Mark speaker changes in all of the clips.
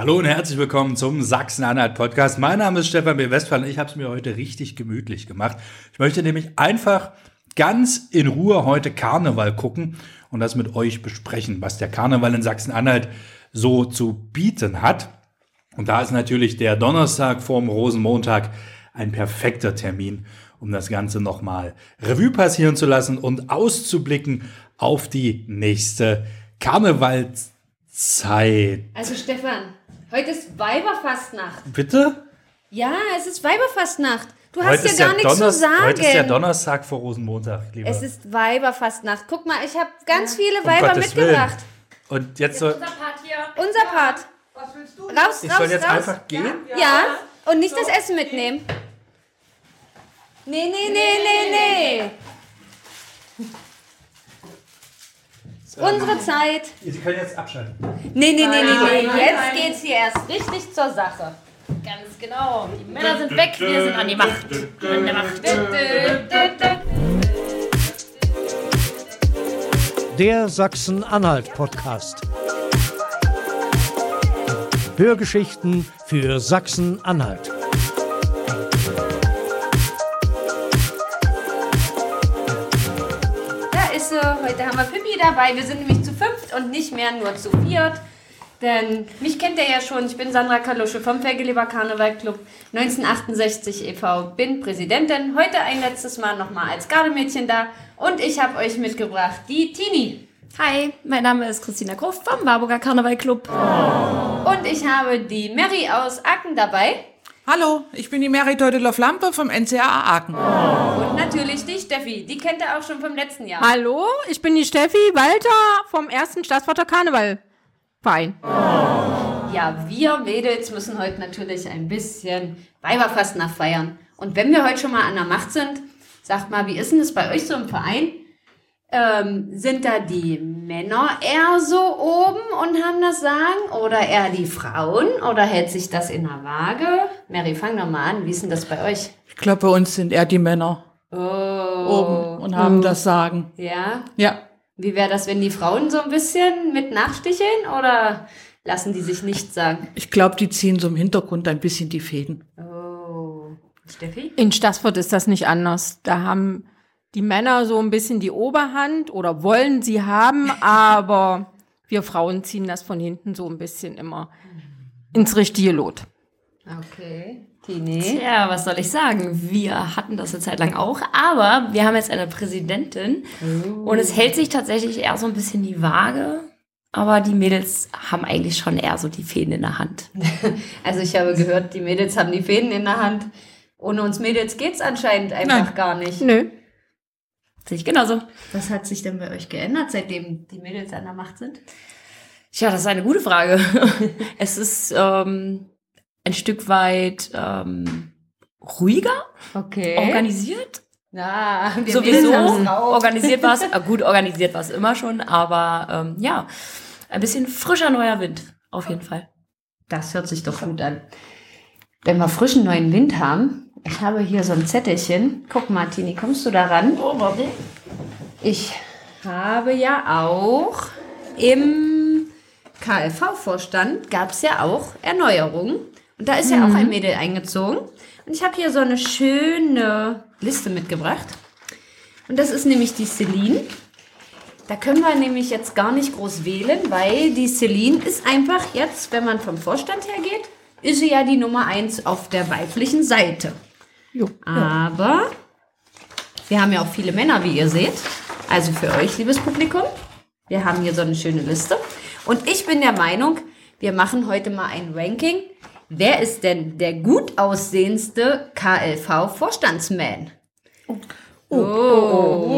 Speaker 1: Hallo und herzlich willkommen zum Sachsen-Anhalt-Podcast. Mein Name ist Stefan B. Westphal und ich habe es mir heute richtig gemütlich gemacht. Ich möchte nämlich einfach ganz in Ruhe heute Karneval gucken und das mit euch besprechen, was der Karneval in Sachsen-Anhalt so zu bieten hat. Und da ist natürlich der Donnerstag vorm Rosenmontag ein perfekter Termin, um das Ganze nochmal Revue passieren zu lassen und auszublicken auf die nächste Karnevalszeit.
Speaker 2: Also Stefan, heute ist Weiberfastnacht.
Speaker 1: Bitte?
Speaker 2: Ja, es ist Weiberfastnacht. Du hast ja gar
Speaker 1: der
Speaker 2: nichts zu
Speaker 1: Donners-
Speaker 2: sagen.
Speaker 1: Heute ist der Donnerstag vor Rosenmontag, lieber.
Speaker 2: es ist Weiberfastnacht. Guck mal, ich habe ganz viele
Speaker 1: Um
Speaker 2: Weiber
Speaker 1: Gottes
Speaker 2: mitgebracht.
Speaker 1: Und jetzt soll,
Speaker 3: Unser Part hier.
Speaker 2: Unser Part.
Speaker 3: Was willst du?
Speaker 2: Raus,
Speaker 1: ich
Speaker 2: raus,
Speaker 1: soll jetzt
Speaker 2: raus.
Speaker 1: einfach gehen?
Speaker 2: Ja, und nicht das Essen mitnehmen. Nee, nee, nee, nee, nee. Unsere Zeit.
Speaker 1: Sie können jetzt abschalten.
Speaker 2: Nee, nee, nee, nee, nee.
Speaker 3: nein,
Speaker 2: Jetzt
Speaker 3: nein.
Speaker 2: geht's hier erst richtig zur Sache.
Speaker 3: Ganz genau. Die Männer sind weg, wir sind an die Macht. An der Macht.
Speaker 4: Der Sachsen-Anhalt-Podcast. Hörgeschichten für Sachsen-Anhalt.
Speaker 2: Dabei. Wir sind nämlich zu fünft und nicht mehr nur zu viert. Denn mich kennt ihr ja schon. Ich bin Sandra Kalusche vom Fergeleber Karneval Club 1968 e.V. Bin Präsidentin. Heute ein letztes Mal nochmal als Gardemädchen da. Und ich habe euch mitgebracht die Tini.
Speaker 3: Hi, mein Name ist Christina Gruft vom Warburger Karneval Club.
Speaker 2: Und ich habe die Mary aus Aachen dabei.
Speaker 5: Hallo, ich bin die Mary Teuteloff-Lampe vom NCAA Aachen.
Speaker 2: Und natürlich die Steffi. Die kennt ihr auch schon vom letzten Jahr.
Speaker 6: Hallo, ich bin die Steffi Walter vom ersten Staatsvater Karnevalverein.
Speaker 2: Ja, wir Mädels müssen heute natürlich ein bisschen Weiberfastnacht feiern. Und wenn wir heute schon mal an der Macht sind, sagt mal, wie ist denn das bei euch so im Verein? Ähm, sind da die Männer eher so oben und haben das Sagen oder eher die Frauen oder hält sich das in der Waage? Mary, fang doch mal an. Wie ist denn das bei euch?
Speaker 5: Ich glaube, bei uns sind eher die Männer
Speaker 2: Oh.
Speaker 5: oben und haben das Sagen.
Speaker 2: Ja.
Speaker 5: Ja,
Speaker 2: Wie wäre das, wenn die Frauen so ein bisschen mit nachsticheln oder lassen die sich nichts sagen?
Speaker 5: ich glaube, die ziehen so im Hintergrund ein bisschen die Fäden.
Speaker 2: Oh. Steffi?
Speaker 6: In Stassfurt ist das nicht anders. Da haben die Männer so ein bisschen die Oberhand oder wollen sie haben, aber wir Frauen ziehen das von hinten so ein bisschen immer ins richtige Lot.
Speaker 2: Okay. Tini?
Speaker 3: Ja, was soll ich sagen? Wir hatten das eine Zeit lang auch, aber wir haben jetzt eine Präsidentin und es hält sich tatsächlich eher so ein bisschen die Waage. Aber die Mädels haben eigentlich schon eher so die Fäden in der Hand.
Speaker 2: Also ich habe gehört, die Mädels haben die Fäden in der Hand. Ohne uns Mädels geht's anscheinend einfach
Speaker 5: Nein.
Speaker 2: gar nicht.
Speaker 6: Nö.
Speaker 3: Sehe ich genauso.
Speaker 2: Was hat sich denn bei euch geändert, seitdem die Mädels an der Macht sind?
Speaker 3: Tja, das ist eine gute Frage. es ist ähm, ein Stück weit ähm, ruhiger,
Speaker 2: Okay.
Speaker 3: organisiert.
Speaker 2: Na, wir
Speaker 3: Sowieso organisiert war es, äh, gut organisiert war es immer schon, aber ähm, ja, ein bisschen frischer neuer Wind, auf jeden Fall.
Speaker 2: Das hört sich doch gut an. Wenn wir frischen neuen Wind haben, ich habe hier so ein Zettelchen. Guck mal, Tini, kommst du daran?
Speaker 3: Oh, warte.
Speaker 2: Ich habe ja auch im KLV-Vorstand gab es ja auch Erneuerungen. Und da ist ja auch ein Mädel eingezogen. Und ich habe hier so eine schöne Liste mitgebracht. Und das ist nämlich die Celine. Da können wir nämlich jetzt gar nicht groß wählen, weil die Celine ist einfach jetzt, wenn man vom Vorstand her geht, ist sie ja die Nummer eins auf der weiblichen Seite. Aber wir haben ja auch viele Männer, wie ihr seht. Also für euch, liebes Publikum. Wir haben hier so eine schöne Liste. Und ich bin der Meinung, wir machen heute mal ein Ranking. Wer ist denn der gut aussehendste KLV-Vorstandsman? Oh. Oh, oh,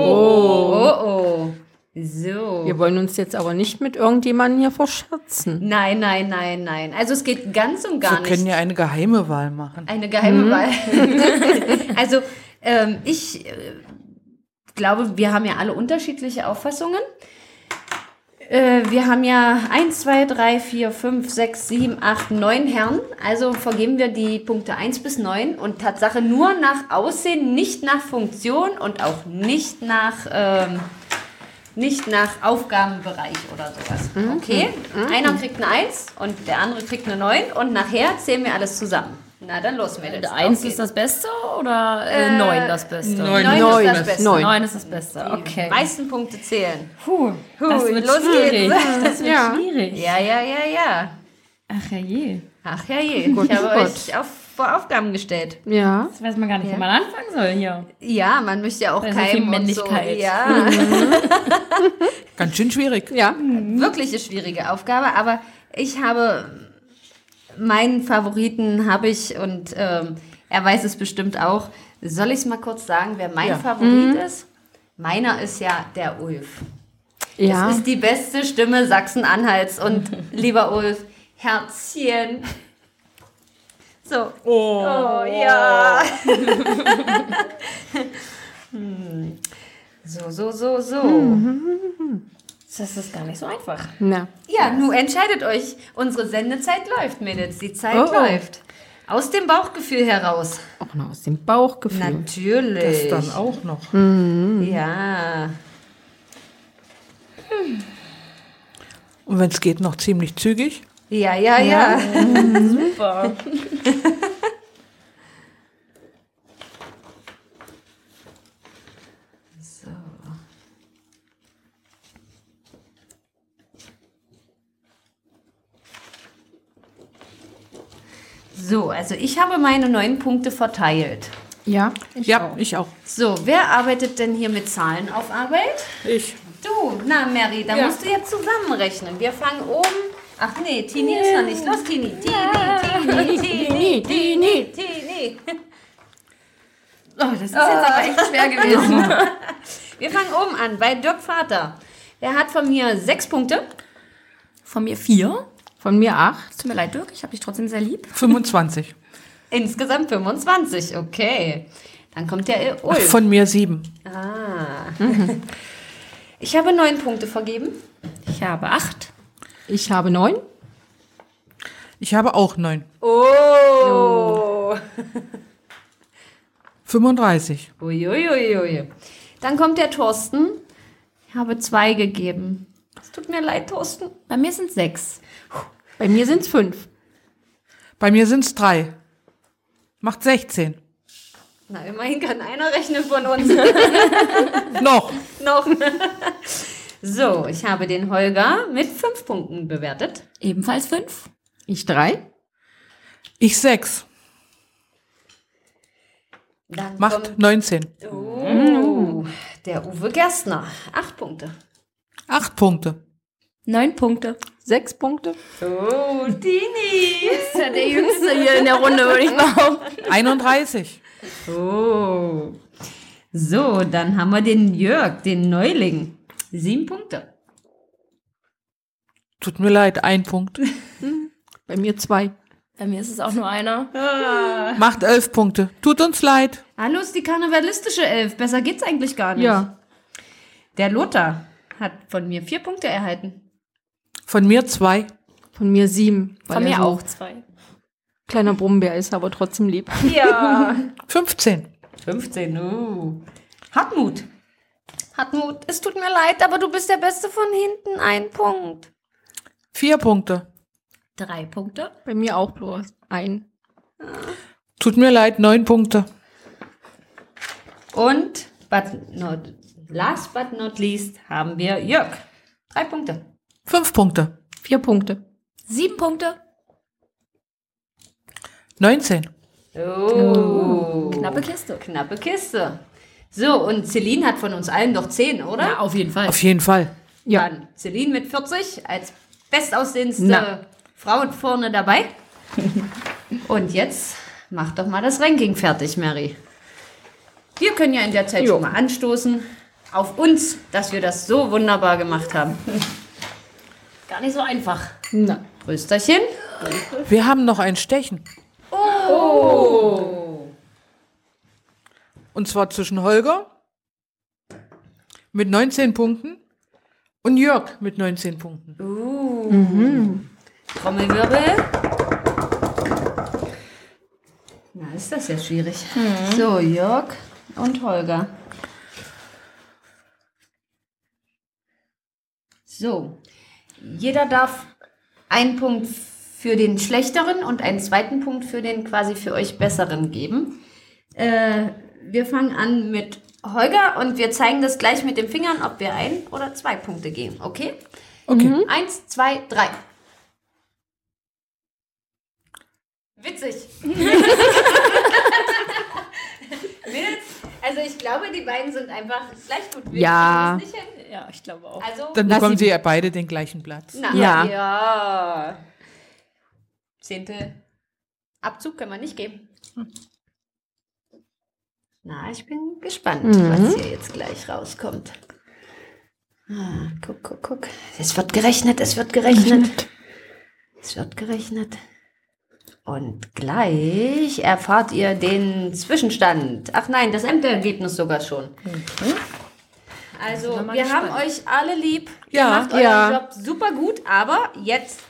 Speaker 2: oh, oh. So.
Speaker 6: Wir wollen uns jetzt aber nicht mit irgendjemandem hier verscherzen.
Speaker 2: Nein, nein, nein, nein. Also es geht ganz und gar
Speaker 5: Wir
Speaker 2: nicht.
Speaker 5: können ja eine geheime Wahl machen.
Speaker 2: Eine geheime Wahl. also ähm, ich äh, glaube, wir haben ja alle unterschiedliche Auffassungen. Äh, wir haben ja 1, 2, 3, 4, 5, 6, 7, 8, 9 Herren. Also vergeben wir die Punkte 1 bis 9 und Tatsache nur nach Aussehen, nicht nach Funktion und auch nicht nach ähm, nicht nach Aufgabenbereich oder sowas. Okay? Einer kriegt eine 1 und der andere kriegt eine 9 und nachher zählen wir alles zusammen. Na, dann los, Mädels.
Speaker 3: Eins
Speaker 2: Auf
Speaker 3: ist das Beste oder äh, neun das Beste?
Speaker 5: Neun.
Speaker 2: Neun
Speaker 6: Neun.
Speaker 2: ist das Beste.
Speaker 6: Neun.
Speaker 3: Neun ist das Beste, okay.
Speaker 2: Die meisten Punkte zählen.
Speaker 3: Puh, das
Speaker 2: Hui,
Speaker 3: wird
Speaker 2: los
Speaker 3: schwierig.
Speaker 2: geht's.
Speaker 3: Das wird
Speaker 6: Ja.
Speaker 3: schwierig.
Speaker 2: Ja, ja, ja, ja.
Speaker 3: Ach ja je.
Speaker 2: Ach ja je.
Speaker 6: Gut,
Speaker 2: ich habe
Speaker 6: gut.
Speaker 2: euch auf, vor Aufgaben gestellt.
Speaker 6: Ja.
Speaker 3: Jetzt weiß man gar nicht,
Speaker 2: Ja.
Speaker 3: wo man anfangen soll hier.
Speaker 2: Ja, man möchte ja auch
Speaker 3: so
Speaker 2: keinem und
Speaker 3: Männlichkeit.
Speaker 2: So, ja,
Speaker 5: Ganz schön schwierig.
Speaker 6: Ja.
Speaker 2: wirklich eine schwierige Aufgabe, aber ich habe meinen Favoriten habe ich und ähm, er weiß es bestimmt auch. Soll ich es mal kurz sagen, wer mein
Speaker 5: Ja.
Speaker 2: Favorit ist? Meiner ist ja der Ulf.
Speaker 6: Ja.
Speaker 2: Das ist die beste Stimme Sachsen-Anhalts und lieber Ulf, Herzchen. So. Oh, ja. Hm. so, so, so, so.
Speaker 3: Das ist gar nicht so einfach.
Speaker 6: Na.
Speaker 2: Ja, nun entscheidet euch. Unsere Sendezeit läuft, Mädels. Die Zeit
Speaker 6: Oh, oh.
Speaker 2: läuft. Aus dem Bauchgefühl heraus.
Speaker 6: Auch noch aus dem Bauchgefühl.
Speaker 2: Natürlich.
Speaker 5: Das dann auch noch.
Speaker 2: Ja.
Speaker 5: Und wenn es geht, noch ziemlich zügig.
Speaker 2: Ja, ja, ja.
Speaker 3: Super.
Speaker 2: So, also ich habe meine neun Punkte verteilt.
Speaker 6: Ja.
Speaker 5: ja, ich auch.
Speaker 2: So, wer arbeitet denn hier mit Zahlen auf Arbeit?
Speaker 5: Ich.
Speaker 2: Du, na Mary, da
Speaker 5: Ja.
Speaker 2: musst du jetzt zusammenrechnen. Wir fangen oben. Ach nee, Tini ist noch nicht. Los, Tini. Tini, Tini, Tini, Tini, Tini.
Speaker 3: Oh, das ist jetzt aber echt schwer gewesen.
Speaker 2: Wir fangen oben an bei Dirk Vater. Der hat von mir sechs Punkte.
Speaker 3: Von mir vier.
Speaker 6: Von mir acht.
Speaker 3: Tut mir leid, Dirk, ich habe dich trotzdem sehr lieb.
Speaker 5: 25.
Speaker 2: Insgesamt 25. Okay. Dann kommt der
Speaker 5: Ach,
Speaker 2: Ulf.
Speaker 5: von mir sieben.
Speaker 2: Ah. Ich habe neun Punkte vergeben.
Speaker 3: Ich habe acht.
Speaker 6: Ich habe neun.
Speaker 5: Ich habe auch neun.
Speaker 2: Oh.
Speaker 5: 35.
Speaker 2: Uiuiui. Dann kommt der Thorsten. Ich habe zwei gegeben. Es tut mir leid, Thorsten.
Speaker 3: Bei mir sind sechs.
Speaker 6: Bei mir sind es fünf.
Speaker 5: Bei mir sind es drei. Macht 16.
Speaker 2: Na, immerhin kann einer rechnen von uns.
Speaker 5: Noch.
Speaker 2: Noch. So, ich habe den Holger mit fünf Punkten bewertet.
Speaker 3: Ebenfalls fünf.
Speaker 6: Ich drei.
Speaker 5: Ich sechs.
Speaker 2: Dann
Speaker 5: Macht 19.
Speaker 2: kommt oh, der Uwe Gerstner. Acht Punkte.
Speaker 5: Acht Punkte.
Speaker 3: Neun Punkte.
Speaker 6: Sechs Punkte.
Speaker 2: Oh, Dini.
Speaker 3: Ist ja der Jüngste hier in der Runde, würde ich behaupten.
Speaker 5: 31.
Speaker 2: Oh. So, dann haben wir den Jörg, den Neuling. Sieben Punkte.
Speaker 5: Tut mir leid, ein Punkt.
Speaker 6: Bei mir zwei.
Speaker 3: Bei mir ist es auch nur einer.
Speaker 5: Macht elf Punkte. Tut uns leid.
Speaker 2: Hallo, ist die karnevalistische Elf. Besser geht's eigentlich gar nicht.
Speaker 6: Ja.
Speaker 2: Der Lothar hat von mir vier Punkte erhalten.
Speaker 5: Von mir zwei.
Speaker 6: Von mir sieben. weil
Speaker 3: Von mir
Speaker 6: so
Speaker 3: auch zwei.
Speaker 6: Kleiner Brummbär ist, aber trotzdem lieb.
Speaker 2: Ja.
Speaker 5: 15.
Speaker 2: 15, uh. Hartmut. Hartmut, es tut mir leid, aber du bist der Beste von hinten. Ein Punkt.
Speaker 5: Vier Punkte.
Speaker 3: Drei Punkte.
Speaker 6: Bei mir auch bloß ein.
Speaker 5: Tut mir leid, neun Punkte.
Speaker 2: Und, but not, last but not least, haben wir Jörg. Drei Punkte.
Speaker 5: Fünf Punkte.
Speaker 6: Vier Punkte.
Speaker 3: Sieben Punkte.
Speaker 5: 19.
Speaker 2: Oh.
Speaker 3: Knappe Kiste.
Speaker 2: Knappe Kiste. So, und Celine hat von uns allen doch 10, oder?
Speaker 3: Ja, auf jeden Fall.
Speaker 5: Auf jeden Fall.
Speaker 6: Ja.
Speaker 2: Dann Celine mit 40 als bestaussehendste
Speaker 6: Na.
Speaker 2: Frau vorne dabei. und jetzt mach doch mal das Ranking fertig, Mary. Wir können ja in der Zeit
Speaker 6: Jo.
Speaker 2: schon mal anstoßen auf uns, dass wir das so wunderbar gemacht haben.
Speaker 3: Gar nicht so einfach.
Speaker 6: Na.
Speaker 2: Rösterchen.
Speaker 5: Wir haben noch ein Stechen.
Speaker 2: Oh.
Speaker 5: Und zwar zwischen Holger mit 19 Punkten und Jörg mit 19 Punkten.
Speaker 2: Trommelwirbel. Na, ist das ja schwierig. So, Jörg und Holger. So, jeder darf einen Punkt für den schlechteren und einen zweiten Punkt für den quasi für euch besseren geben. Äh, wir fangen an mit Holger und wir zeigen das gleich mit den Fingern, ob wir ein oder zwei Punkte geben. Okay?
Speaker 5: Okay.
Speaker 2: Eins, zwei, drei. Witzig. Also ich glaube, die beiden sind einfach gleich gut. Wir
Speaker 6: Ja.
Speaker 3: Ja, ich glaube auch.
Speaker 2: Also,
Speaker 5: Dann bekommen
Speaker 6: sie-
Speaker 5: ja beide den gleichen Platz.
Speaker 2: na,
Speaker 6: Ja.
Speaker 2: ja. Zehnte Abzug können wir nicht geben. Na, ich bin gespannt, was hier jetzt gleich rauskommt. Ah, guck, guck, guck. Es wird gerechnet, es wird gerechnet. Es wird gerechnet. Und gleich erfahrt ihr den Zwischenstand. Ach nein, das Endergebnis sogar schon. Also,
Speaker 3: wir
Speaker 2: wir haben
Speaker 3: gespannt.
Speaker 2: euch alle lieb.
Speaker 5: Ja,
Speaker 2: ihr macht euren
Speaker 6: ja.
Speaker 2: Job super gut, aber jetzt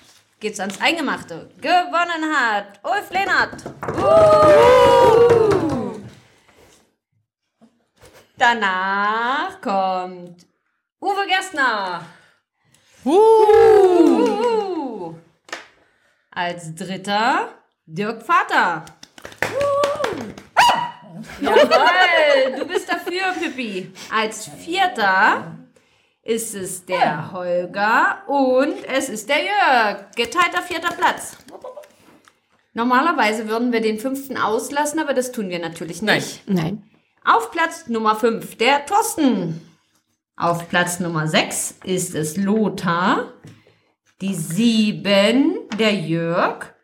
Speaker 2: geht's ans Eingemachte. Gewonnen hat Ulf Lehnert. Uh! Danach kommt Uwe Gerstner. Uh! Als dritter Dirk Vater. Jawohl, du bist dafür, Pippi. Als vierter ist es der Holger und es ist der Jörg. Geteilter vierter Platz. Normalerweise würden wir den fünften auslassen, aber das tun wir natürlich nicht.
Speaker 6: Nein.
Speaker 2: Auf Platz Nummer 5 der Thorsten. Auf Platz Nummer 6 ist es Lothar. Die 7 der Jörg.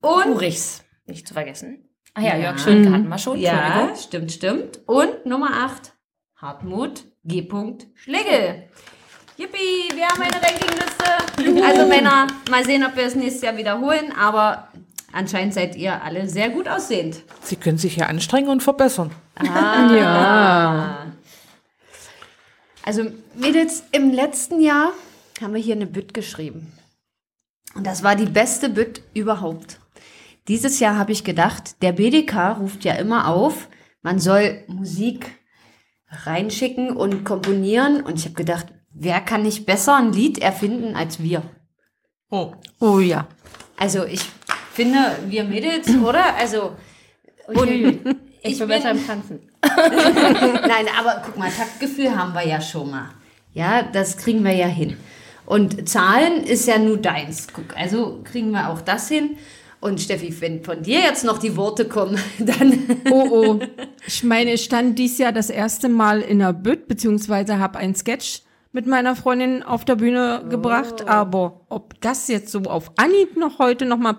Speaker 2: Und
Speaker 3: Urichs, nicht zu vergessen. Ah ja, Jörg Schönke hatten wir schon.
Speaker 2: ja, stimmt, stimmt. Und Nummer 8 Hartmut G. Schlegel. Yippie, wir haben eine Rankingliste. Also Männer, mal sehen, ob wir es nächstes Jahr wiederholen, aber anscheinend seid ihr alle sehr gut aussehend.
Speaker 5: Sie können sich ja anstrengen und verbessern.
Speaker 6: Ja.
Speaker 2: Also Mädels, im letzten Jahr haben wir hier eine Bütt geschrieben. Und das war die beste Bütt überhaupt. Dieses Jahr habe ich gedacht, der BDK ruft ja immer auf, man soll Musik reinschicken und komponieren. Und ich habe gedacht, wer kann nicht besser ein Lied erfinden als wir?
Speaker 5: Oh.
Speaker 6: Oh ja.
Speaker 2: Also ich finde, wir Mädels, oder? Also und
Speaker 3: Ich,
Speaker 2: ich
Speaker 3: bin besser im Tanzen.
Speaker 2: Nein, aber guck mal, Taktgefühl haben wir ja schon mal. Ja, das kriegen wir ja hin. Und Zahlen ist ja nur deins. Guck, also kriegen wir auch das hin. Und Steffi, wenn von dir jetzt noch die Worte kommen, dann.
Speaker 6: Oh oh. Ich meine, ich stand dies Jahr das erste Mal in der Bütt, beziehungsweise habe einen Sketch mit meiner Freundin auf der Bühne gebracht. Aber ob das jetzt so auf Anhieb noch heute noch mal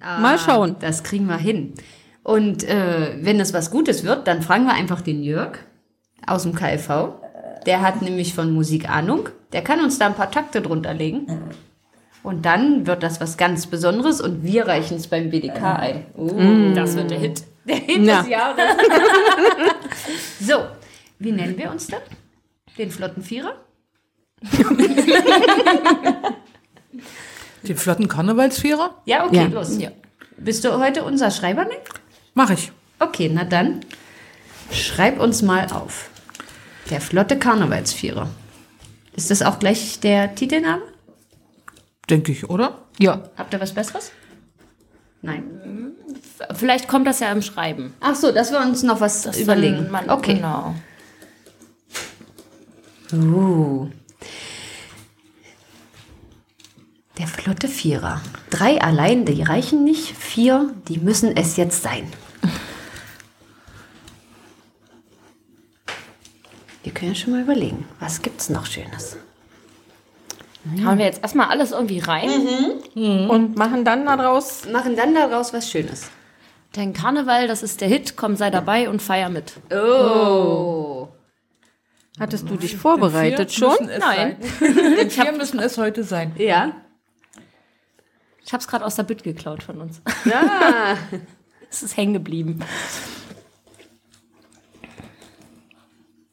Speaker 6: passt, mal schauen.
Speaker 2: Das kriegen wir hin. Und äh, wenn es was Gutes wird, dann fragen wir einfach den Jörg aus dem KLV. Der hat nämlich von Musik Ahnung. Der kann uns da ein paar Takte drunter legen. Und dann wird das was ganz Besonderes und wir reichen es beim BDK ein. Uh.
Speaker 3: Das wird der Hit.
Speaker 2: Der Hit
Speaker 6: Ja.
Speaker 2: des Jahres. so, wie nennen wir uns dann? Den flotten Vierer?
Speaker 5: Den flotten Karnevalsvierer?
Speaker 2: Ja, okay,
Speaker 6: Ja.
Speaker 2: los. Bist du heute unser Schreiber, Nick?
Speaker 5: Mach ich.
Speaker 2: Okay, na dann schreib uns mal auf. Der flotte Karnevalsvierer. Ist das auch gleich der Titelname?
Speaker 5: Denke ich, oder?
Speaker 6: Ja.
Speaker 2: Habt ihr was Besseres? Nein.
Speaker 3: Vielleicht kommt das ja im Schreiben.
Speaker 2: Ach so, dass wir uns noch was
Speaker 3: Das
Speaker 2: überlegen.
Speaker 3: Man,
Speaker 2: okay.
Speaker 3: Genau.
Speaker 2: Uh. Der flotte Vierer. Drei allein, die reichen nicht. Vier, die müssen es jetzt sein. Wir können ja schon mal überlegen, was gibt's noch Schönes?
Speaker 3: Hauen wir jetzt erstmal alles irgendwie rein.
Speaker 6: Und machen dann daraus.
Speaker 2: Machen dann daraus was Schönes.
Speaker 3: Denn Karneval, das ist der Hit. Komm, sei dabei und feier mit.
Speaker 2: Oh.
Speaker 6: Hattest du dich vorbereitet schon?
Speaker 5: Es
Speaker 3: Nein.
Speaker 5: Sein. Den vier müssen es heute sein.
Speaker 2: Ja.
Speaker 3: Ich habe es gerade aus der Bütt geklaut von uns.
Speaker 2: Ja.
Speaker 3: Es ist hängen geblieben.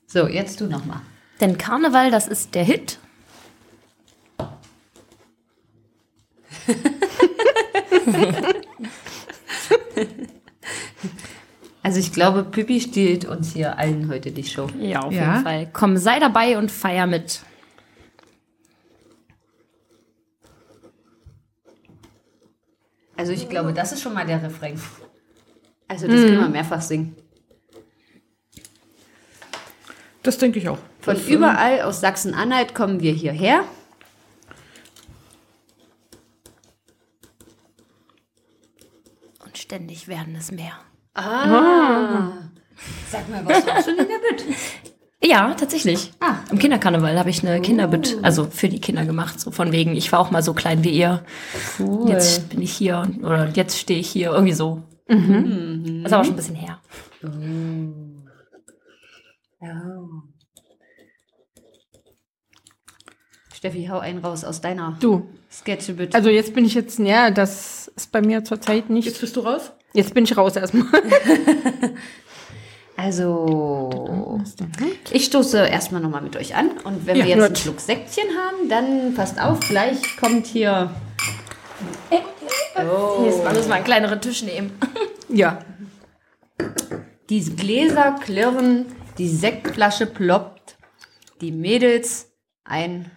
Speaker 2: So, jetzt du noch mal.
Speaker 3: Denn Karneval, das ist der Hit.
Speaker 2: Also ich glaube, Pippi stiehlt uns hier allen heute die Show.
Speaker 3: Ja, auf
Speaker 5: Ja.
Speaker 3: jeden Fall. Komm, sei dabei und feier mit.
Speaker 2: Also ich glaube, das ist schon mal der Refrain. Also das können wir mehrfach singen.
Speaker 5: Das denke ich auch.
Speaker 2: Von überall aus Sachsen-Anhalt kommen wir hierher.
Speaker 3: Und ständig werden es mehr.
Speaker 2: Sag mal, was machst du denn damit?
Speaker 3: Ja, tatsächlich.
Speaker 2: Ah.
Speaker 3: Im Kinderkarneval habe ich eine Kinderbit, also für die Kinder gemacht. So von wegen, ich war auch mal so klein wie ihr. Jetzt bin ich hier oder jetzt stehe ich hier. Irgendwie so. Das ist aber schon ein bisschen her.
Speaker 2: Steffi, hau einen raus aus deiner
Speaker 6: Du,
Speaker 2: Sketchebit.
Speaker 6: also jetzt bin ich jetzt, ja, das ist bei mir zurzeit nicht.
Speaker 5: Jetzt bist du raus?
Speaker 6: Jetzt bin ich raus erstmal.
Speaker 2: Also, ich stoße erstmal nochmal mit euch an. Und wenn
Speaker 6: Ja,
Speaker 2: wir jetzt einen
Speaker 6: gut.
Speaker 2: Schluck Säckchen haben, dann passt auf, gleich kommt hier.
Speaker 3: Jetzt mal müssen wir einen kleineren Tisch nehmen.
Speaker 6: Ja.
Speaker 2: Die Gläser klirren, die Sektflasche ploppt, die Mädels ein.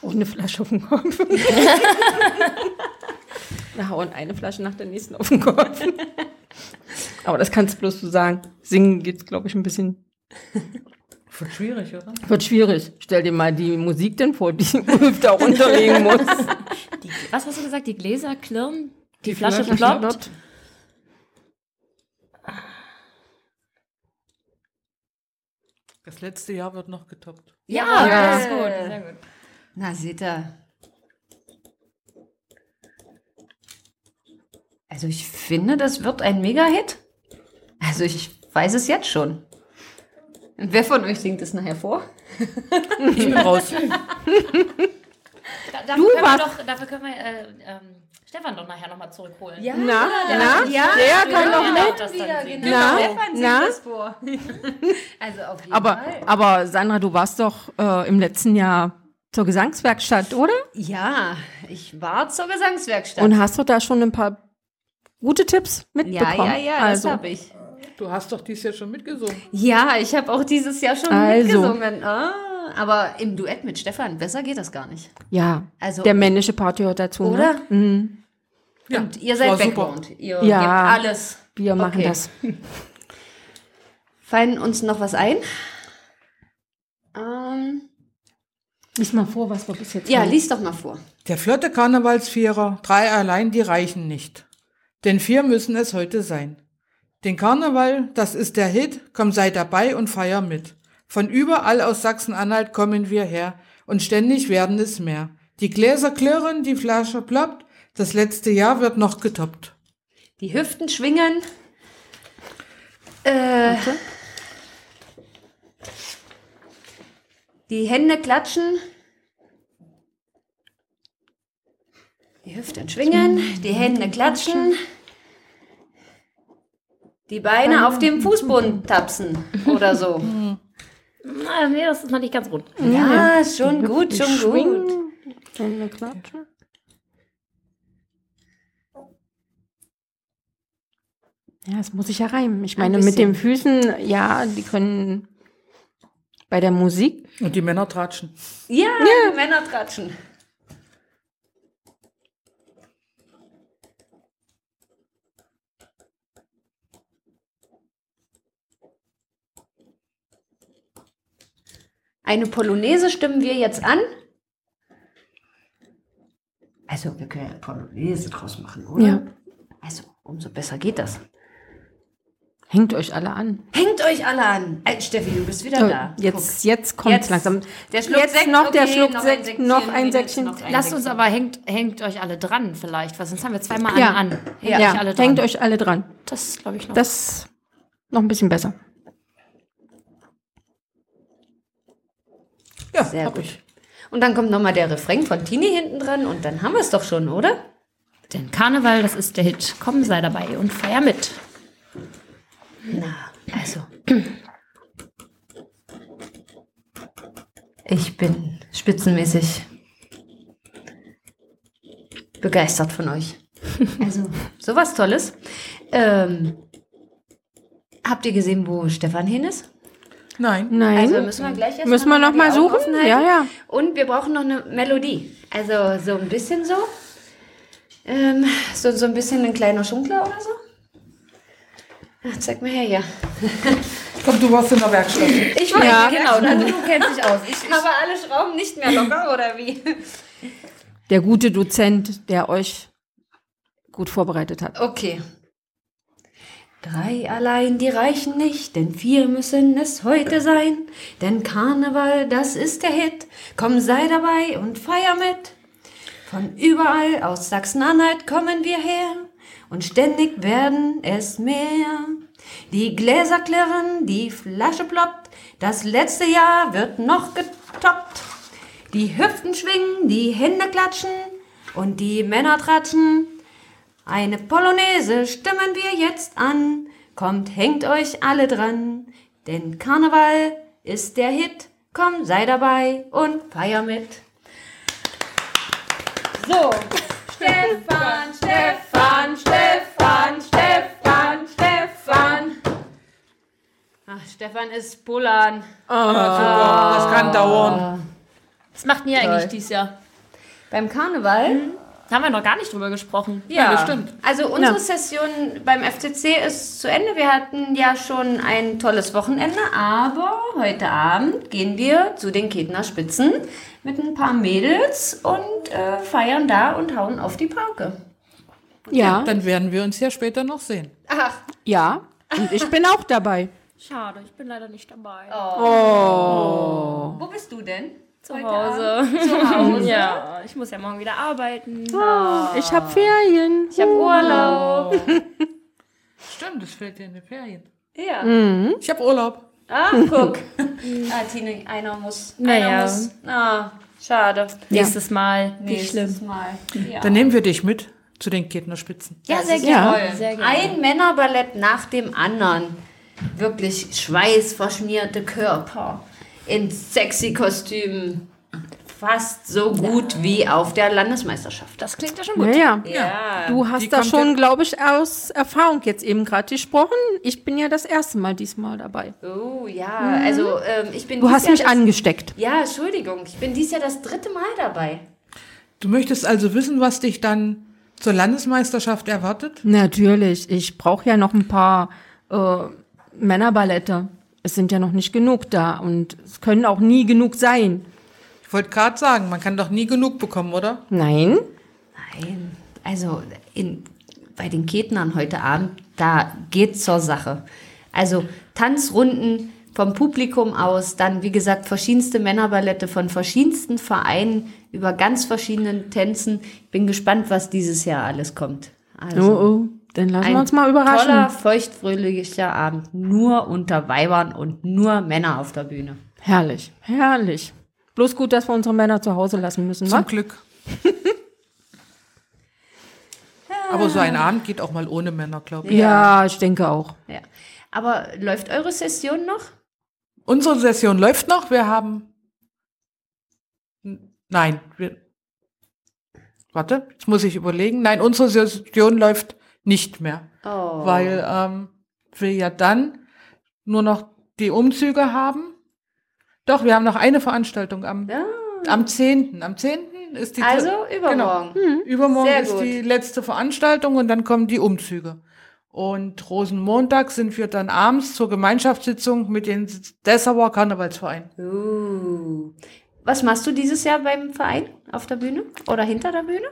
Speaker 6: Ohne Flasche auf den Kopf. Wir hauen eine Flasche nach der nächsten auf den Kopf. Aber das kannst bloß du sagen. Singen geht's, glaube ich, ein bisschen.
Speaker 5: Wird schwierig, oder?
Speaker 6: Wird schwierig. Stell dir mal die Musik denn vor, die Ulf da runterlegen muss.
Speaker 3: Die, was hast du gesagt? Die Gläser klirren? Die, Flasche, ploppt?
Speaker 5: Das letzte Jahr wird noch getoppt.
Speaker 3: Ja,
Speaker 6: Ja.
Speaker 3: das ist gut. Sehr gut.
Speaker 2: Na, seht ihr. Also, ich finde, das wird ein Mega-Hit. Also, ich weiß es jetzt schon. Und wer von euch singt es nachher vor?
Speaker 5: Ich bin raus.
Speaker 3: Da, dafür,
Speaker 6: Du
Speaker 3: können wir
Speaker 6: warst-
Speaker 3: doch, dafür können wir äh, ähm, Stefan doch nachher nochmal zurückholen.
Speaker 2: Ja,
Speaker 6: Na,
Speaker 2: der,
Speaker 6: na,
Speaker 2: ja,
Speaker 6: der kann doch
Speaker 3: Ja,
Speaker 6: mit.
Speaker 3: das singen.
Speaker 2: Genau,
Speaker 6: Na,
Speaker 2: Stefan singt
Speaker 6: na?
Speaker 2: das vor. Also, auf jeden
Speaker 6: Aber,
Speaker 2: Fall.
Speaker 6: aber Sandra, du warst doch äh, im letzten Jahr zur Gesangswerkstatt, oder?
Speaker 2: Ja, ich war zur Gesangswerkstatt.
Speaker 6: Und hast du da schon ein paar gute Tipps
Speaker 2: ja,
Speaker 6: mitbekommen?
Speaker 2: ja, ja,
Speaker 6: also,
Speaker 2: das habe ich.
Speaker 5: Du hast doch dieses Jahr schon mitgesungen.
Speaker 2: Ja, ich habe auch dieses Jahr schon
Speaker 6: Also.
Speaker 2: mitgesungen. Ah, aber im Duett mit Stefan, besser geht das gar nicht.
Speaker 6: Ja,
Speaker 2: Also,
Speaker 6: der männliche Part gehört dazu.
Speaker 2: Oder?
Speaker 6: Ne? Mhm.
Speaker 5: Ja,
Speaker 2: und ihr seid. Background. Ihr
Speaker 6: Ja.
Speaker 2: gebt alles.
Speaker 6: Wir machen
Speaker 2: Okay.
Speaker 6: das.
Speaker 2: Fallen uns noch was ein? Ähm,
Speaker 6: Lies mal vor, was wir bis jetzt
Speaker 2: ja,
Speaker 6: haben.
Speaker 2: lies doch mal vor.
Speaker 5: Der flotte Karnevalsvierer, drei allein, die reichen nicht. Denn vier müssen es heute sein. Den Karneval, das ist der Hit, komm sei dabei und feier mit. Von überall aus Sachsen-Anhalt kommen wir her und ständig werden es mehr. Die Gläser klirren, die Flasche ploppt, das letzte Jahr wird noch getoppt.
Speaker 2: Die Hüften schwingen. Äh, die Hände klatschen. Die Hüften schwingen, die Hände klatschen. Die Beine auf dem Fußboden tapsen oder so.
Speaker 3: Na, nee, das ist noch nicht ganz rund.
Speaker 2: Ja, schon gut, schon gut.
Speaker 6: Hände klatschen. Ja, das muss ich ja reimen. Ich meine, mit den Füßen, ja, die können bei der Musik.
Speaker 5: Und die Männer tratschen.
Speaker 2: Ja, die Männer tratschen. Eine Polonaise stimmen wir jetzt an. Also, wir können ja Polonaise draus machen, oder?
Speaker 6: Ja.
Speaker 2: Also, umso besser geht das.
Speaker 6: Hängt euch alle an.
Speaker 2: Hängt euch alle an. Ey, Steffi, du bist wieder da.
Speaker 6: Jetzt, jetzt kommt
Speaker 2: Jetzt.
Speaker 6: langsam.
Speaker 2: Der Schluck
Speaker 6: jetzt
Speaker 2: Sekt,
Speaker 6: noch der
Speaker 2: okay,
Speaker 6: Schluck
Speaker 2: noch ein
Speaker 6: Sekt,
Speaker 2: Säckchen,
Speaker 6: noch ein Säckchen.
Speaker 2: ein
Speaker 3: Lasst uns aber, hängt, hängt euch alle dran vielleicht, weil sonst haben wir zweimal
Speaker 6: Ja.
Speaker 3: an. Hängt
Speaker 6: Ja,
Speaker 3: euch alle dran.
Speaker 6: hängt euch alle dran.
Speaker 3: Das glaube ich noch.
Speaker 6: Das ist noch ein bisschen besser.
Speaker 5: Ja,
Speaker 2: Sehr gut.
Speaker 5: ich.
Speaker 2: Und dann kommt nochmal der Refrain von Tini hinten dran und dann haben wir es doch schon, oder?
Speaker 3: Denn Karneval, das ist der Hit. Komm, sei dabei und feier mit.
Speaker 2: Na, also. Ich bin spitzenmäßig begeistert von euch. Also, sowas Tolles. Ähm, habt ihr gesehen, wo Stefan hin ist?
Speaker 5: Nein.
Speaker 6: Nein.
Speaker 2: Also müssen wir gleich erst
Speaker 6: Müssen wir mal
Speaker 2: Augen
Speaker 6: suchen?
Speaker 2: offen halten.
Speaker 6: Ja, ja.
Speaker 2: Und wir brauchen noch eine Melodie. Also so ein bisschen so. Ähm, so, so ein bisschen ein kleiner Schunkler oder so? Ach, zeig mal her hier.
Speaker 5: Komm, du warst in der Werkstatt.
Speaker 2: Ich weiß,
Speaker 6: Ja.
Speaker 2: genau, also du kennst dich aus. Ich habe alle Schrauben nicht mehr locker, oder wie?
Speaker 6: Der gute Dozent, der euch gut vorbereitet hat.
Speaker 2: Okay. Drei allein, die reichen nicht, denn vier müssen es heute sein. Denn Karneval, das ist der Hit. Komm, sei dabei und feier mit. Von überall aus Sachsen-Anhalt kommen wir her und ständig werden es mehr. Die Gläser klirren, die Flasche ploppt, das letzte Jahr wird noch getoppt. Die Hüften schwingen, die Hände klatschen und die Männer tratschen. Eine Polonaise stimmen wir jetzt an. Kommt, hängt euch alle dran. Denn Karneval ist der Hit. Komm, sei dabei und feier mit. So, Stefan, Stefan, Stefan, Stefan, Stefan. Ach, Stefan ist Pullern.
Speaker 5: Das kann dauern.
Speaker 3: Was macht ihr eigentlich dieses Jahr?
Speaker 2: Beim Karneval?
Speaker 3: Da haben wir noch gar nicht drüber gesprochen.
Speaker 2: Ja,
Speaker 5: das stimmt.
Speaker 2: Also unsere
Speaker 6: Ja.
Speaker 2: Session beim FCC ist zu Ende. Wir hatten ja schon ein tolles Wochenende, aber heute Abend gehen wir zu den Ketner Spitzen mit ein paar Mädels und äh, feiern da und hauen auf die Pauke.
Speaker 6: Ja,
Speaker 5: Dann werden wir uns ja später noch sehen.
Speaker 2: Ach,
Speaker 6: ja. Und ich bin auch dabei.
Speaker 3: Schade, ich bin leider nicht dabei.
Speaker 2: wo bist du denn?
Speaker 3: Zu
Speaker 2: Heute
Speaker 3: Hause.
Speaker 2: Zu Hause?
Speaker 3: Ja, ich muss ja morgen wieder arbeiten.
Speaker 6: Ich habe Ferien.
Speaker 2: Ich habe Urlaub.
Speaker 5: Stimmt, es fällt dir in die Ferien.
Speaker 2: Ja.
Speaker 5: Ich habe Urlaub.
Speaker 2: Ah, guck. ah, Tine, einer muss. Einer
Speaker 3: Naja.
Speaker 2: muss. Ah, schade.
Speaker 3: Nächstes Mal. Nicht schlimm.
Speaker 2: Nächstes Mal. Ja.
Speaker 5: Dann nehmen wir dich mit zu den Ketner Spitzen.
Speaker 2: Ja, sehr
Speaker 6: Ja.
Speaker 2: gerne.
Speaker 3: Sehr gerne.
Speaker 2: Ein Männerballett nach dem anderen. Wirklich schweißverschmierte Körper in sexy Kostümen. Fast so gut wie auf der Landesmeisterschaft.
Speaker 3: Das klingt ja schon gut.
Speaker 6: Ja, ja.
Speaker 2: Ja.
Speaker 6: Du
Speaker 5: Die
Speaker 6: hast da
Speaker 5: kommt
Speaker 6: schon, glaube ich, aus Erfahrung jetzt eben gerade gesprochen. Ich bin ja das erste Mal diesmal dabei.
Speaker 2: Oh ja, also ähm, ich bin
Speaker 6: Du hast
Speaker 2: Jahr
Speaker 6: mich
Speaker 2: das,
Speaker 6: angesteckt.
Speaker 2: Ja, Entschuldigung. Ich bin dies Jahr das dritte Mal dabei.
Speaker 5: Du möchtest also wissen, was dich dann zur Landesmeisterschaft erwartet?
Speaker 6: Natürlich. Ich brauche ja noch ein paar äh, Männerballette. Es sind ja noch nicht genug da und es können auch nie genug sein.
Speaker 5: Ich wollte gerade sagen, man kann doch nie genug bekommen, oder?
Speaker 6: Nein?
Speaker 2: Nein, also in, bei den Ketnern heute Abend, da geht's zur Sache. Also Tanzrunden vom Publikum aus, dann wie gesagt verschiedenste Männerballette von verschiedensten Vereinen über ganz verschiedenen Tänzen. Ich bin gespannt, was dieses Jahr alles kommt.
Speaker 6: Oh,
Speaker 2: Also,
Speaker 6: oh. Dann lassen
Speaker 2: ein
Speaker 6: wir uns mal überraschen.
Speaker 2: Toller, feuchtfröhlicher Abend, nur unter Weibern und nur Männer auf der Bühne.
Speaker 6: Herrlich, herrlich. Bloß gut, dass wir unsere Männer zu Hause lassen müssen,
Speaker 5: Zum
Speaker 6: wa?
Speaker 5: Glück. Aber so ein Abend geht auch mal ohne Männer, glaube ich.
Speaker 6: Ja, ich denke auch.
Speaker 2: Ja. Aber läuft eure Session noch?
Speaker 5: Unsere Session läuft noch. Wir haben. Nein, wir. Warte, jetzt muss ich überlegen. Nein, unsere Session läuft nicht mehr.
Speaker 2: Oh.
Speaker 5: Weil ähm, wir ja dann nur noch die Umzüge haben. Doch, wir haben noch eine Veranstaltung am,
Speaker 2: Ja.
Speaker 5: am 10. Am 10. ist die
Speaker 2: Also übermorgen.
Speaker 5: Genau. Übermorgen
Speaker 2: Sehr
Speaker 5: ist
Speaker 2: gut.
Speaker 5: die letzte Veranstaltung und dann kommen die Umzüge. Und Rosenmontag sind wir dann abends zur Gemeinschaftssitzung mit den Dessauer Karnevalsverein.
Speaker 2: Uh. Was machst du dieses Jahr beim Verein? Auf der Bühne? Oder hinter der Bühne?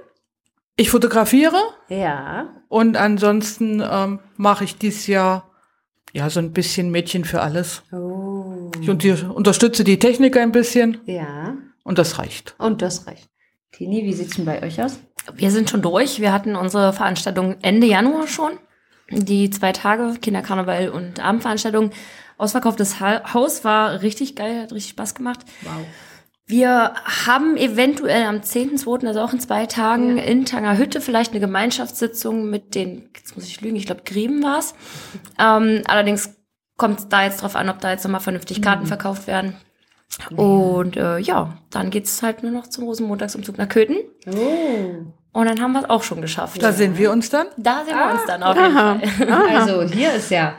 Speaker 5: Ich fotografiere
Speaker 2: Ja.
Speaker 5: und ansonsten ähm, mache ich dieses Jahr ja so ein bisschen Mädchen für alles.
Speaker 2: Oh.
Speaker 5: Ich unter unterstütze die Technik ein bisschen
Speaker 2: Ja.
Speaker 5: und das reicht.
Speaker 2: Und das reicht. Tini, wie sieht's denn bei euch aus?
Speaker 3: Wir sind schon durch. Wir hatten unsere Veranstaltung Ende Januar schon. Die zwei Tage, Kinderkarneval und Abendveranstaltung. Ausverkauftes Ha- Haus war richtig geil, hat richtig Spaß gemacht.
Speaker 2: Wow.
Speaker 3: Wir haben eventuell am 10.2., also auch in zwei Tagen, in Tangerhütte vielleicht eine Gemeinschaftssitzung mit den, jetzt muss ich lügen, ich glaube Grieben war's. Ähm, allerdings kommt es da jetzt drauf an, ob da jetzt nochmal vernünftig Karten verkauft werden. Und äh, ja, dann geht's halt nur noch zum Rosenmontagsumzug nach Köthen.
Speaker 2: Oh.
Speaker 3: Und dann haben wir es auch schon geschafft.
Speaker 5: Da sehen wir uns dann.
Speaker 3: Da sehen wir uns dann auf jeden
Speaker 6: Aha.
Speaker 3: Fall.
Speaker 2: Also hier ist ja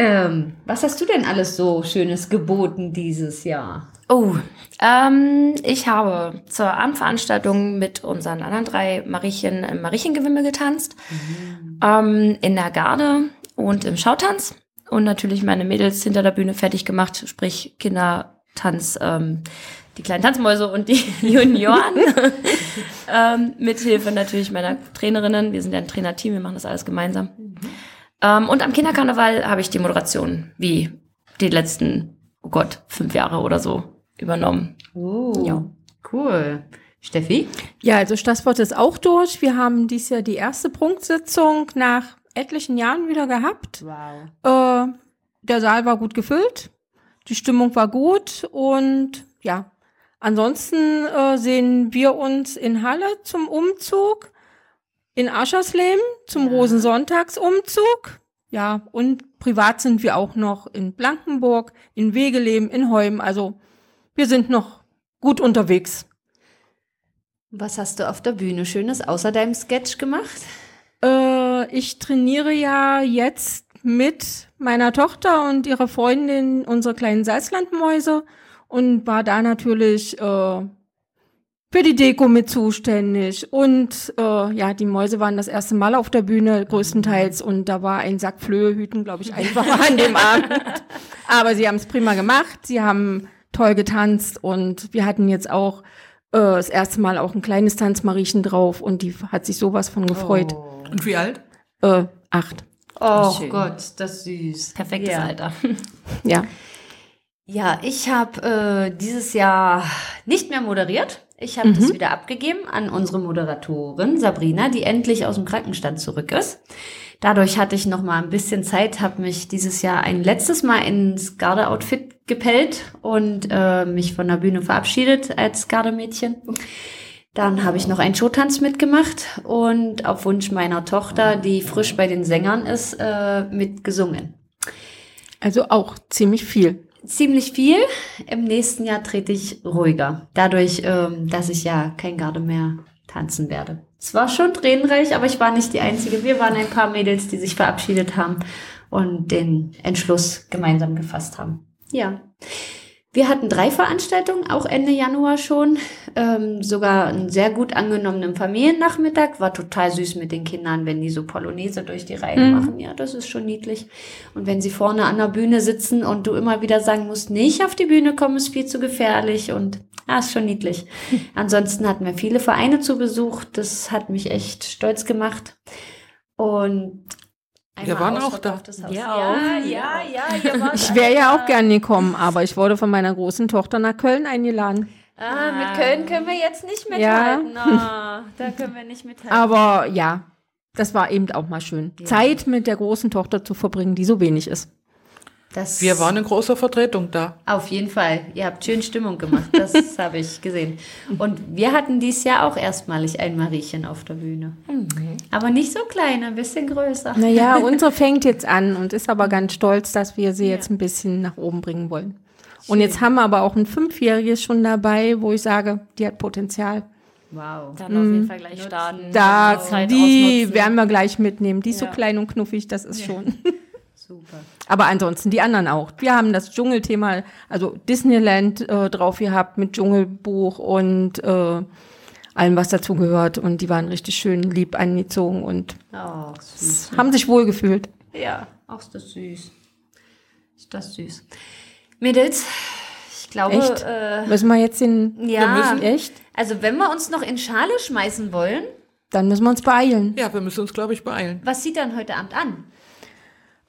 Speaker 2: Ähm, was hast du denn alles so Schönes geboten dieses Jahr?
Speaker 3: Oh, ähm, ich habe zur Abendveranstaltung mit unseren anderen drei Mariechen im Mariechengewimmel getanzt, ähm, in der Garde und im Schautanz und natürlich meine Mädels hinter der Bühne fertig gemacht, sprich Kindertanz, ähm, die kleinen Tanzmäuse und die Junioren. ähm, mithilfe natürlich meiner Trainerinnen. Wir sind ja ein Trainerteam, wir machen das alles gemeinsam. Ähm, und am Kinderkarneval habe ich die Moderation, wie die letzten, oh Gott, fünf Jahre oder so übernommen.
Speaker 2: Oh,
Speaker 3: Ja.
Speaker 2: cool. Steffi?
Speaker 6: Ja, also Stasswort ist auch durch. Wir haben dies Jahr die erste Prunksitzung nach etlichen Jahren wieder gehabt.
Speaker 2: Wow.
Speaker 6: Äh, der Saal war gut gefüllt, die Stimmung war gut und ja, ansonsten äh, sehen wir uns in Halle zum Umzug, in Aschersleben zum Rosensonntagsumzug. Ja, und privat sind wir auch noch in Blankenburg, in Wegeleben, in Heum. Also wir sind noch gut unterwegs.
Speaker 2: Was hast du auf der Bühne Schönes außer deinem Sketch gemacht?
Speaker 6: Äh, ich trainiere ja jetzt mit meiner Tochter und ihrer Freundin unsere kleinen Salzlandmäuse und war da natürlich äh, für die Deko mit zuständig. Und äh, ja, die Mäuse waren das erste Mal auf der Bühne größtenteils und da war ein Sack Flöhehüten, glaube ich, einfacher an dem Abend. Aber sie haben es prima gemacht, sie haben toll getanzt und wir hatten jetzt auch äh, das erste Mal auch ein kleines Tanzmariechen drauf und die hat sich sowas von gefreut.
Speaker 5: Und wie alt?
Speaker 6: Äh, acht.
Speaker 2: Oh
Speaker 3: schön.
Speaker 2: Gott, das ist süß.
Speaker 3: Perfektes
Speaker 2: ja.
Speaker 3: Alter.
Speaker 6: Ja.
Speaker 2: Ja, ich habe äh, dieses Jahr nicht mehr moderiert. Ich habe das wieder abgegeben an unsere Moderatorin Sabrina, die endlich aus dem Krankenstand zurück ist. Dadurch hatte ich noch mal ein bisschen Zeit, habe mich dieses Jahr ein letztes Mal ins Garde-Outfit gepellt und äh, mich von der Bühne verabschiedet als Gardemädchen. Dann habe ich noch einen Showtanz mitgemacht und auf Wunsch meiner Tochter, die frisch bei den Sängern ist, äh, mitgesungen.
Speaker 6: Also auch ziemlich viel.
Speaker 2: Ziemlich viel. Im nächsten Jahr trete ich ruhiger. Dadurch, ähm, dass ich ja kein Garde mehr tanzen werde. Es war schon tränenreich, aber ich war nicht die Einzige. Wir waren ein paar Mädels, die sich verabschiedet haben und den Entschluss gemeinsam gefasst haben. Ja. Wir hatten drei Veranstaltungen, auch Ende Januar schon. Ähm, sogar einen sehr gut angenommenen Familiennachmittag. War total süß mit den Kindern, wenn die so Polonaise durch die Reihen machen. Ja, das ist schon niedlich. Und wenn sie vorne an der Bühne sitzen und du immer wieder sagen musst, nicht auf die Bühne kommen, ist viel zu gefährlich. Und ja, ist schon niedlich. Ansonsten hatten wir viele Vereine zu Besuch. Das hat mich echt stolz gemacht. Und
Speaker 5: Wir waren auch da.
Speaker 2: Ja, ja, ja,
Speaker 6: Ich wäre ja auch gern gekommen, aber ich wurde von meiner großen Tochter nach Köln eingeladen.
Speaker 2: Ah, mit Köln können wir jetzt nicht
Speaker 6: Ja.
Speaker 2: mithalten. Ah, da können wir nicht mithalten.
Speaker 6: Aber ja, das war eben auch mal schön.
Speaker 2: Ja.
Speaker 6: Zeit mit der großen Tochter zu verbringen, die so wenig ist.
Speaker 2: Das
Speaker 5: Wir waren in großer Vertretung da.
Speaker 2: auf jeden Fall. Ihr habt schön Stimmung gemacht. Das habe ich gesehen. Und wir hatten dieses Jahr auch erstmalig ein Mariechen auf der Bühne. Aber nicht so klein, ein bisschen größer.
Speaker 6: Naja, unsere fängt jetzt an und ist aber ganz stolz, dass wir sie jetzt ein bisschen nach oben bringen wollen. Und jetzt haben wir aber auch ein Fünfjähriges schon dabei, wo ich sage, die hat Potenzial.
Speaker 2: Wow.
Speaker 3: Dann auf jeden Fall gleich starten.
Speaker 6: Da, die
Speaker 3: ausnutzen.
Speaker 6: werden wir gleich mitnehmen. Die ist
Speaker 3: Ja.
Speaker 6: so klein und knuffig, das ist schon.
Speaker 2: Super.
Speaker 6: Aber ansonsten die anderen auch. Wir haben das Dschungelthema, also Disneyland äh, drauf gehabt mit Dschungelbuch und äh, allem, was dazu gehört. Und die waren richtig schön lieb angezogen und
Speaker 2: Oh, süß.
Speaker 6: haben sich wohl gefühlt.
Speaker 2: Ja, auch ist das süß. Ist das süß. Mädels, ich glaube,
Speaker 6: Echt?
Speaker 2: Äh,
Speaker 6: Müssen wir jetzt den.
Speaker 2: ja.
Speaker 5: müssen-
Speaker 6: Echt?
Speaker 2: Also wenn wir uns noch in Schale schmeißen wollen,
Speaker 6: Dann müssen wir uns beeilen.
Speaker 5: Ja, wir müssen uns, glaube ich, beeilen.
Speaker 2: was sieht dann heute Abend an?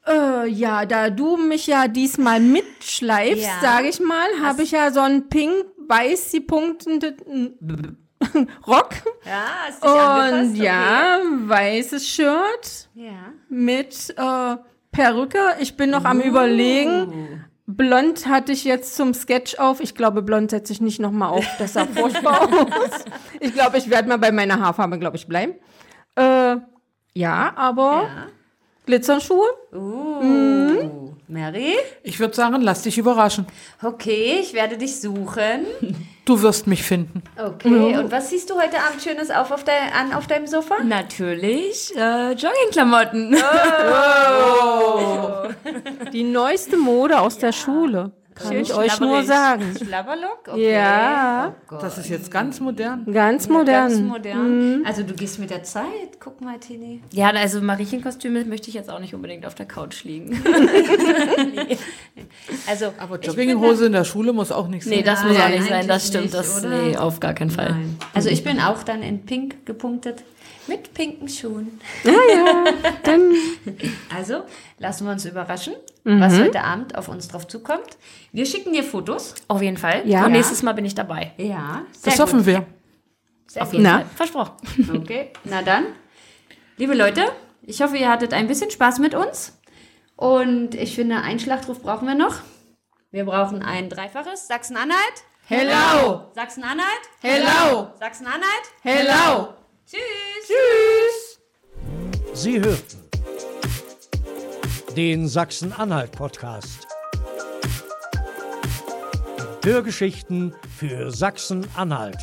Speaker 6: Äh, ja, da du mich ja diesmal mitschleifst,
Speaker 2: Ja.
Speaker 6: sage ich mal, habe ich ja so einen pink-weiß punktenden Rock
Speaker 2: Ja, ist dich
Speaker 6: und ja, weißes Shirt
Speaker 2: Ja.
Speaker 6: mit äh, Perücke. Ich bin noch am überlegen. Blond hatte ich jetzt zum Sketch auf. Ich glaube, blond setze ich nicht noch mal auf. Das sah furchtbar aus. Ich glaube, ich werde mal bei meiner Haarfarbe, glaube ich, bleiben. Äh, ja, aber
Speaker 2: Ja.
Speaker 6: Glitzerschuhe.
Speaker 2: Uh, Mary?
Speaker 5: Ich würde sagen, lass dich überraschen.
Speaker 2: Okay, ich werde dich suchen.
Speaker 5: Du wirst mich finden.
Speaker 2: Okay, und was siehst du heute Abend Schönes auf, auf dein, an auf deinem Sofa?
Speaker 3: Natürlich äh, Joggingklamotten.
Speaker 6: Die neueste Mode aus der Schule. Kann ich euch nur
Speaker 3: schlabberig.
Speaker 6: sagen.
Speaker 2: Schlabberlock? Okay.
Speaker 6: Ja,
Speaker 2: Oh.
Speaker 5: Das ist jetzt ganz modern.
Speaker 6: ganz
Speaker 2: Ganz
Speaker 6: modern.
Speaker 2: modern. Also du gehst mit der Zeit. Guck mal, Tini.
Speaker 3: Ja, also Mariechenkostüme möchte ich jetzt auch nicht unbedingt auf der Couch liegen.
Speaker 2: Also,
Speaker 5: Aber Jogginghose in der Schule muss auch nicht sein.
Speaker 3: Nee, das muss auch nicht sein, das stimmt. Das,
Speaker 2: nicht, oder?
Speaker 3: nee, auf gar keinen Fall.
Speaker 2: Nein. Also ich bin auch dann in pink gepunktet mit pinken Schuhen.
Speaker 6: Dann
Speaker 2: Also lassen wir uns überraschen, was heute Abend auf uns drauf zukommt. Wir schicken dir Fotos.
Speaker 3: Auf jeden Fall.
Speaker 6: Ja.
Speaker 3: Und nächstes Mal bin ich dabei.
Speaker 2: Ja,
Speaker 5: das hoffen wir.
Speaker 2: Sehr
Speaker 3: Auf jeden
Speaker 6: Na?
Speaker 3: Fall. Versprochen.
Speaker 2: Okay, na dann, liebe Leute, ich hoffe, ihr hattet ein bisschen Spaß mit uns. Und ich finde, einen Schlachtruf brauchen wir noch. Wir brauchen ein dreifaches Sachsen-Anhalt.
Speaker 6: Hello!
Speaker 2: Sachsen-Anhalt.
Speaker 6: Hello!
Speaker 2: Sachsen-Anhalt.
Speaker 6: Hello!
Speaker 2: Tschüss.
Speaker 4: Sie hörten den Sachsen-Anhalt-Podcast. Hörgeschichten für Sachsen-Anhalt.